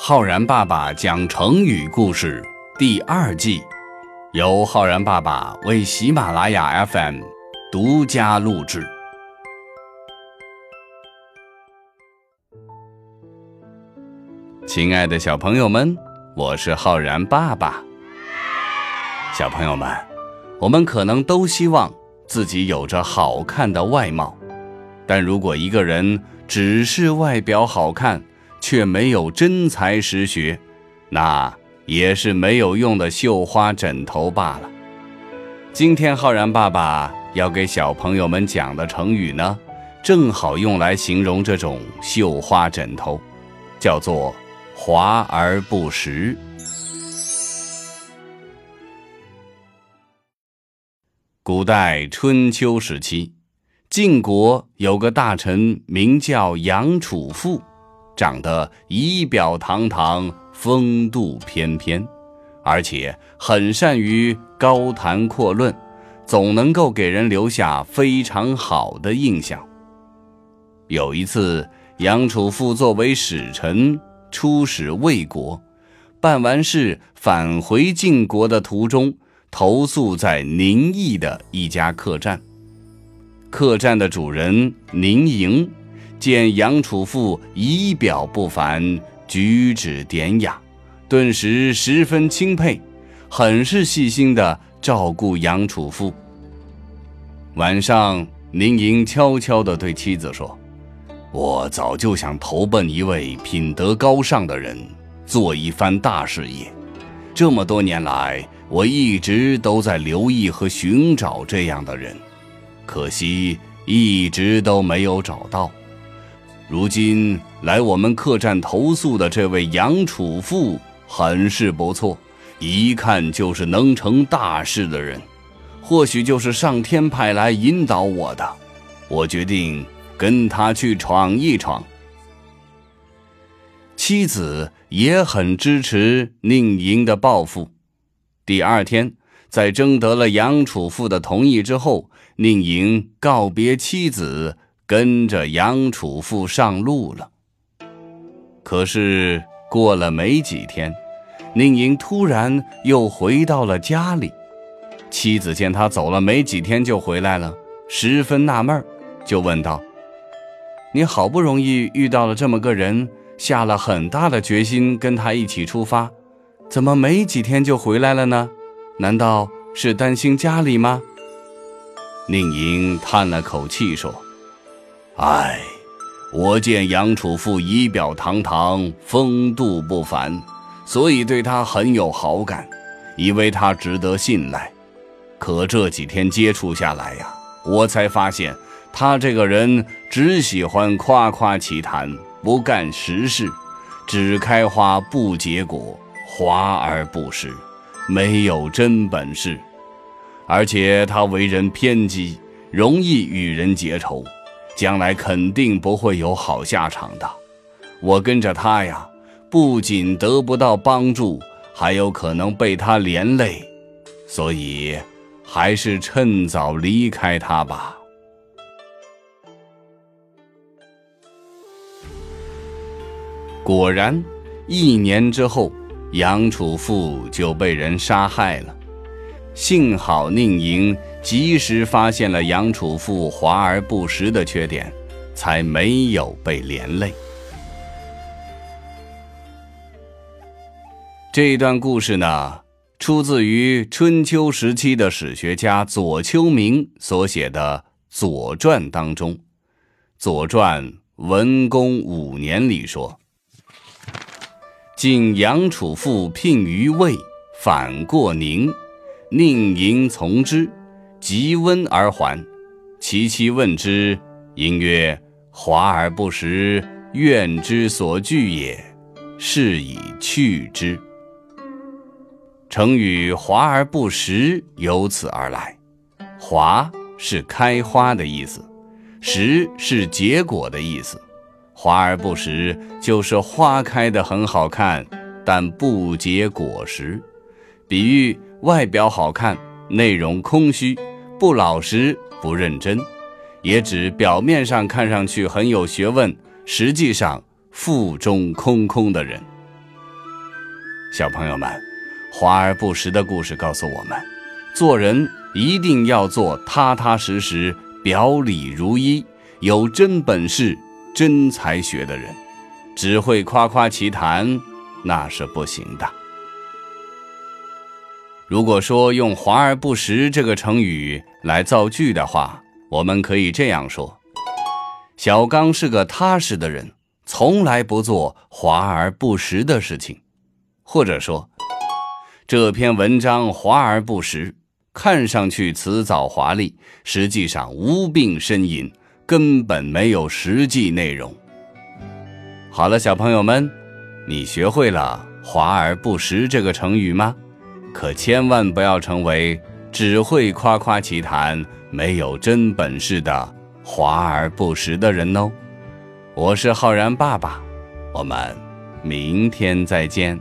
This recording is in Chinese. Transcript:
浩然爸爸讲成语故事第二季，由浩然爸爸为喜马拉雅 FM 独家录制。亲爱的小朋友们，我是浩然爸爸。小朋友们，我们可能都希望自己有着好看的外貌，但如果一个人只是外表好看，却没有真才实学，那也是没有用的绣花枕头罢了。今天浩然爸爸要给小朋友们讲的成语呢，正好用来形容这种绣花枕头，叫做“华而不实”。古代春秋时期，晋国有个大臣名叫杨楚富。长得仪表堂堂、风度翩翩，而且很善于高谈阔论，总能够给人留下非常好的印象。有一次，杨楚富作为使臣出使魏国，办完事返回晋国的途中，投宿在宁邑的一家客栈。客栈的主人宁莹。见杨楚富仪表不凡，举止典雅，顿时十分钦佩，很是细心的照顾杨楚富。晚上，宁莹悄悄地对妻子说：“我早就想投奔一位品德高尚的人，做一番大事业。这么多年来，我一直都在留意和寻找这样的人，可惜一直都没有找到。”如今来我们客栈投宿的这位杨楚富很是不错，一看就是能成大事的人，或许就是上天派来引导我的。我决定跟他去闯一闯。妻子也很支持宁莹的抱负。第二天，在征得了杨楚富的同意之后，宁莹告别妻子。跟着杨楚富上路了。可是过了没几天，宁莹突然又回到了家里。妻子见他走了没几天就回来了，十分纳闷就问道：“你好不容易遇到了这么个人，下了很大的决心跟他一起出发，怎么没几天就回来了呢？难道是担心家里吗？”宁莹叹了口气说。唉，我见杨楚富仪表堂堂，风度不凡，所以对他很有好感，以为他值得信赖。可这几天接触下来呀，我才发现他这个人只喜欢夸夸其谈，不干实事，只开花不结果，华而不实，没有真本事。而且他为人偏激，容易与人结仇。将来肯定不会有好下场的。我跟着他呀，不仅得不到帮助，还有可能被他连累，所以还是趁早离开他吧。果然，一年之后，杨楚富就被人杀害了。幸好宁莹及时发现了杨楚富华而不实的缺点，才没有被连累。这段故事呢，出自于春秋时期的史学家左丘明所写的《左传》当中，《左传》文公五年里说：“晋杨楚富聘于魏，反过宁。”宁莹从之，即温而还。其妻问之，因曰：“华而不实，怨之所惧也。是以去之。”成语“华而不实”由此而来。华是开花的意思，实是结果的意思。华而不实就是花开得很好看，但不结果实。比喻。外表好看，内容空虚，不老实，不认真，也指表面上看上去很有学问，实际上腹中空空的人。小朋友们，华而不实的故事告诉我们，做人一定要做踏踏实实、表里如一、有真本事、真才学的人，只会夸夸其谈，那是不行的。如果说用“华而不实”这个成语来造句的话，我们可以这样说：小刚是个踏实的人，从来不做华而不实的事情。或者说，这篇文章华而不实，看上去辞藻华丽，实际上无病呻吟，根本没有实际内容。好了，小朋友们，你学会了“华而不实”这个成语吗？可千万不要成为只会夸夸其谈、没有真本事的华而不实的人哦。我是浩然爸爸，我们明天再见。